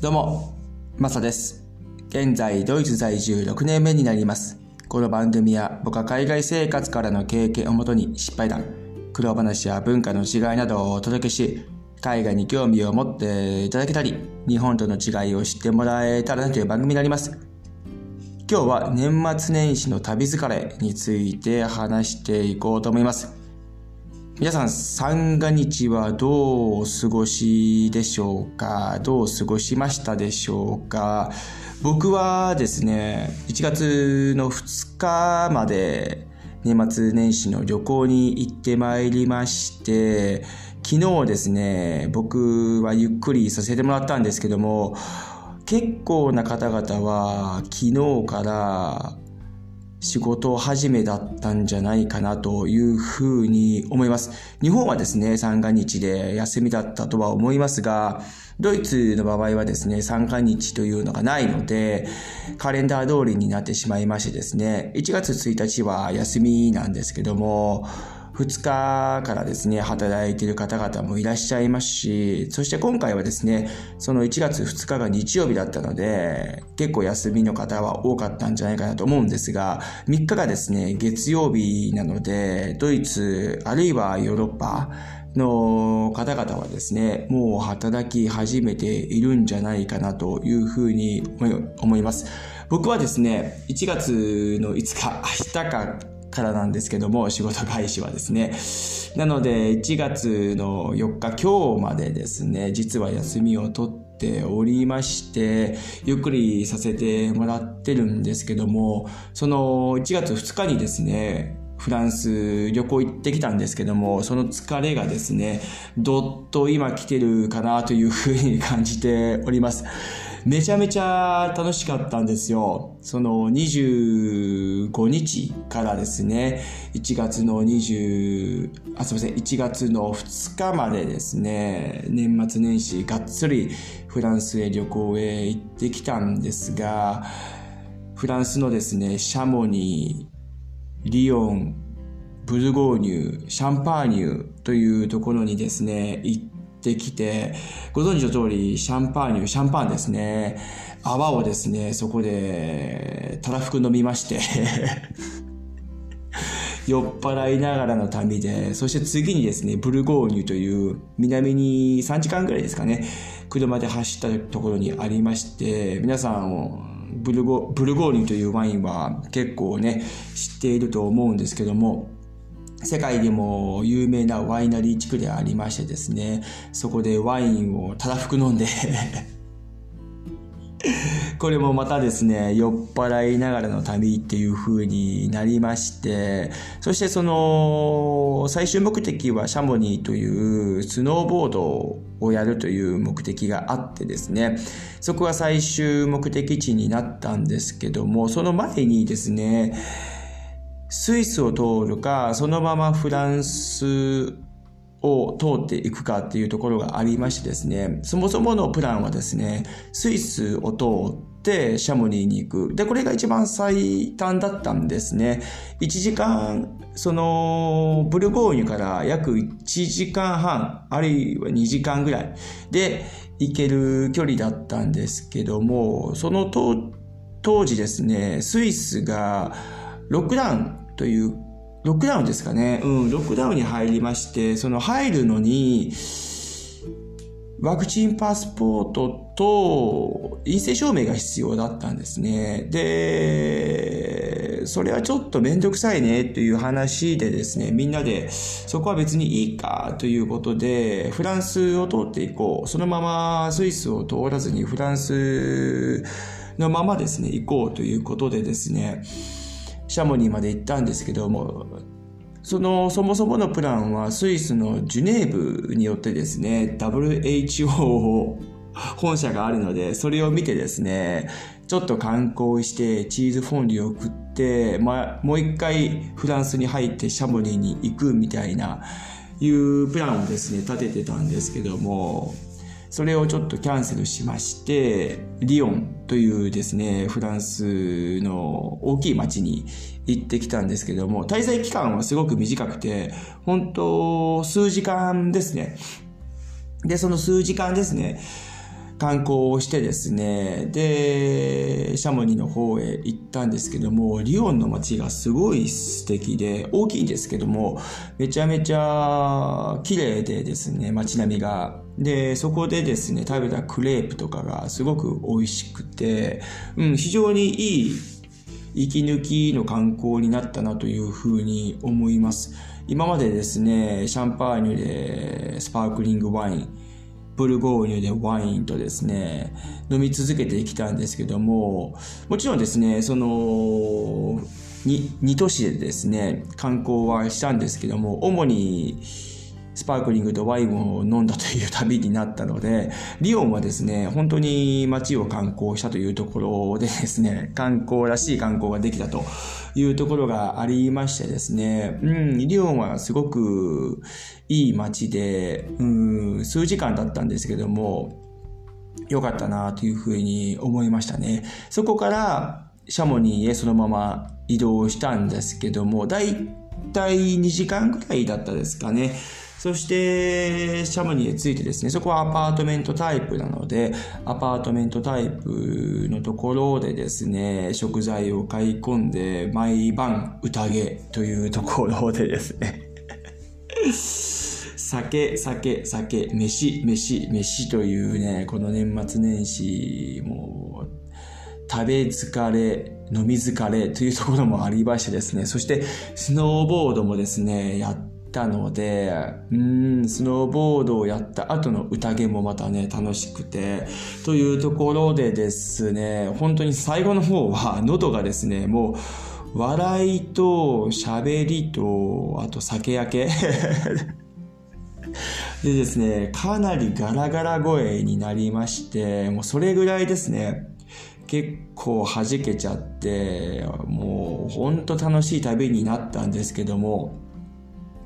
どうも、マサです。現在、ドイツ在住6年目になります。この番組は僕は海外生活からの経験をもとに失敗談、苦労話や文化の違いなどをお届けし、海外に興味を持っていただけたり、日本との違いを知ってもらえたらなという番組になります。今日は年末年始の旅疲れについて話していこうと思います。皆さん、三が日はどうお過ごしでしょうか？どう過ごしましたでしょうか？僕はですね、1月の2日まで年末年始の旅行に行ってまいりまして、昨日ですね、僕はゆっくりさせてもらったんですけども、結構な方々は昨日から仕事始めだったんじゃないかなというふうに思います。日本はですね、三が日で休みだったとは思いますが、ドイツの場合はですね、三が日というのがないので、カレンダー通りになってしまいましてですね、1月1日は休みなんですけども、2日からですね、働いている方々もいらっしゃいますし、そして今回はですね、その1月2日が日曜日だったので、結構休みの方は多かったんじゃないかなと思うんですが、3日がですね、月曜日なので、ドイツ、あるいはヨーロッパ、の方々はですね、もう働き始めているんじゃないかなというふうに思います。僕はですね、1月の5日、明日かからなんですけども、仕事開始はですね。なので、1月の4日、今日までですね、実は休みを取っておりまして、ゆっくりさせてもらってるんですけども、その1月2日にですね、フランス旅行行ってきたんですけども、その疲れがですね、どっと今来てるかなというふうに感じております。めちゃめちゃ楽しかったんですよ。その25日からですね、1月の20、あ、すみません、1月の2日までですね、年末年始がっつりフランスへ旅行へ行ってきたんですが、フランスのですね、シャモニー、リヨン、ブルゴーニュ、シャンパーニュというところにですね、行ってきて、ご存知の通り、シャンパーニュ、シャンパンですね、泡をですね、そこで、たらふく飲みまして、酔っ払いながらの旅で、そして次にですね、ブルゴーニュという南に3時間ぐらいですかね、車で走ったところにありまして、皆さん、ブルゴブルゴーニュというワインは結構ね、知っていると思うんですけども、世界でも有名なワイナリー地区でありましてですね、そこでワインをたらふく飲んで これもまたですね、酔っ払いながらの旅っていう風になりまして、そしてその、最終目的はシャモニーというスノーボードをやるという目的があってですね、そこが最終目的地になったんですけども、その前にですね、スイスを通るか、そのままフランスを通っていくかっていうところがありましてですね、そもそものプランはですね、スイスを通ってシャモニーに行く。で、これが一番最短だったんですね。1時間、その、ブルゴーニュから約1時間半、あるいは2時間ぐらいで行ける距離だったんですけども、その当時ですね、スイスがロックダウンというロックダウンですかね。うん、ロックダウンに入りまして、その入るのに、ワクチンパスポートと陰性証明が必要だったんですね。で、それはちょっとめんどくさいねという話でですね、みんなでそこは別にいいかということで、フランスを通っていこう。そのままスイスを通らずにフランスのままですね、行こうということでですね、シャモニーまで行ったんですけども、その、そもそものプランはスイスのジュネーブによってですね、WHO 本社があるので、それを見てですね、ちょっと観光してチーズフォンデュを食って、ま、もう一回フランスに入ってシャモニーに行くみたいな、いうプランをですね、立ててたんですけども、それをちょっとキャンセルしまして、リオンというですね、フランスの大きい町に行ってきたんですけども、滞在期間はすごく短くて、本当数時間ですね。で、その数時間ですね、観光をしてですね、で、シャモニの方へ行ったんですけども、リヨンの街がすごい素敵で、大きいんですけども、めちゃめちゃ綺麗でですね、街並みが。で、そこでですね、食べたクレープとかがすごく美味しくて、うん、非常にいい息抜きの観光になったなというふうに思います。今までですね、シャンパーニュでスパークリングワイン、ブルゴーニュでワインとですね、飲み続けてきたんですけども、もちろんですね、その、2都市でですね、観光はしたんですけども、主にスパークリングとワインを飲んだという旅になったので、リヨンはですね、本当に街を観光したというところでですね、観光らしい観光ができたというところがありましてですね、うん、リヨンはすごくいい街で、うん、数時間だったんですけども、良かったなというふうに思いましたね。そこからシャモニーへそのまま移動したんですけども、だいたい2時間くらいだったですかね。そして、シャムニーへついてですね、そこはアパートメントタイプなので、アパートメントタイプのところでですね、食材を買い込んで、毎晩宴というところでですね、酒、酒、酒、飯、飯、飯というね、この年末年始、もう、食べ疲れ、飲み疲れというところもありましてですね、そしてスノーボードもですね、やったので、うん、スノーボードをやった後の宴もまたね、楽しくて、というところでですね、本当に最後の方は喉がですね、もう、笑いと喋りと、あと酒焼け。でですね、かなりガラガラ声になりまして、もうそれぐらいですね、結構弾けちゃって、もうほんと楽しい旅になったんですけども、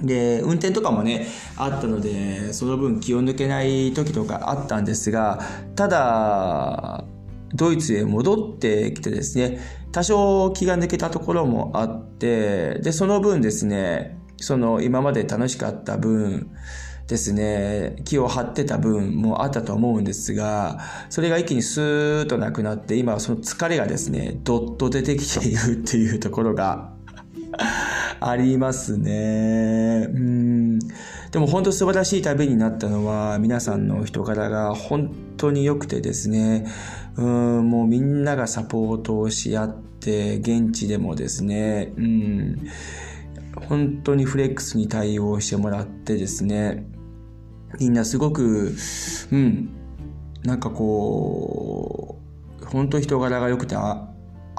で、運転とかもね、あったので、その分気を抜けない時とかあったんですが、ただ、ドイツへ戻ってきてですね、多少気が抜けたところもあって、で、その分ですね、その今まで楽しかった分ですね、気を張ってた分もあったと思うんですが、それが一気にスーッとなくなって、今はその疲れがですね、どっと出てきているっていうところがありますね。うん。でも本当素晴らしい旅になったのは、皆さんの人柄が本当に良くてですね、うん、もうみんながサポートをし合って、現地でもですね、うん、本当にフレックスに対応してもらってですね、みんなすごく、うん、なんかこう、本当人柄が良くて、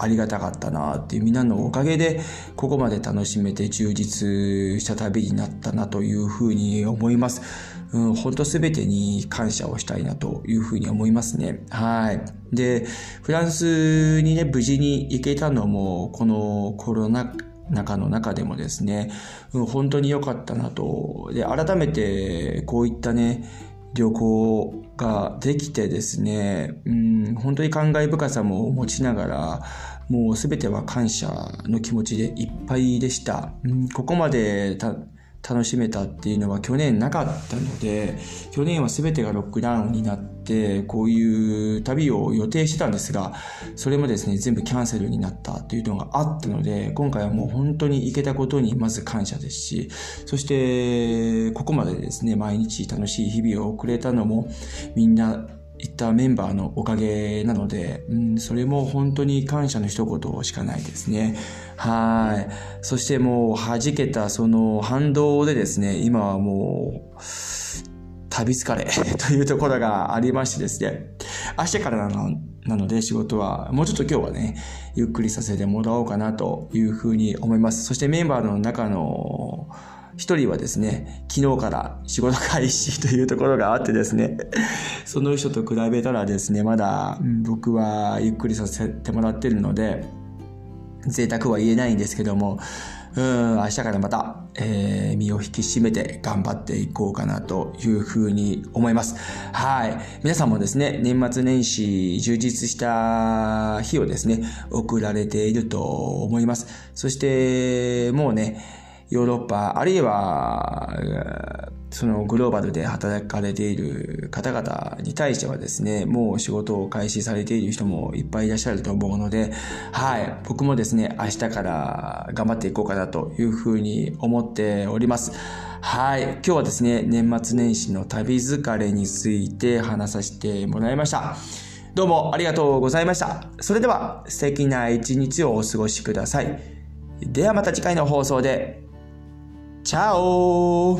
ありがたかったなっていうみんなのおかげでここまで楽しめて充実した旅になったなというふうに思います。うん、本当すべてに感謝をしたいなというふうに思いますね。はい。で、フランスにね、無事に行けたのも、このコロナ中の中でもですね、うん、本当に良かったなと。で、改めてこういったね、旅行ができてですね、うん、本当に感慨深さも持ちながら、もうすべては感謝の気持ちでいっぱいでした。うん、ここまで楽しめたっていうのは去年なかったので、去年は全てがロックダウンになって、こういう旅を予定してたんですが、それもですね、全部キャンセルになったというのがあったので、今回はもう本当に行けたことにまず感謝ですし、そして、ここまでですね、毎日楽しい日々を送れたのも、みんないったメンバーのおかげなので、うん、それも本当に感謝の一言しかないですね。はい。そしてもう弾けたその反動でですね、今はもう、旅疲れ というところがありましてですね、明日からなのなので仕事は、もうちょっと今日はね、ゆっくりさせてもらおうかなというふうに思います。そしてメンバーの中の一人はですね、昨日から仕事開始というところがあってですね、その人と比べたらですね、まだ僕はゆっくりさせてもらってるので、贅沢は言えないんですけども、うん、明日からまた、えー、身を引き締めて頑張っていこうかなというふうに思います。はい。皆さんもですね、年末年始充実した日をですね、送られていると思います。そして、もうね、ヨーロッパ、あるいは、そのグローバルで働かれている方々に対してはですね、もう仕事を開始されている人もいっぱいいらっしゃると思うので、はい、僕もですね、明日から頑張っていこうかなというふうに思っております。はい。今日はですね、年末年始の旅疲れについて話させてもらいました。どうもありがとうございました。それでは素敵な一日をお過ごしください。ではまた次回の放送で。チャオ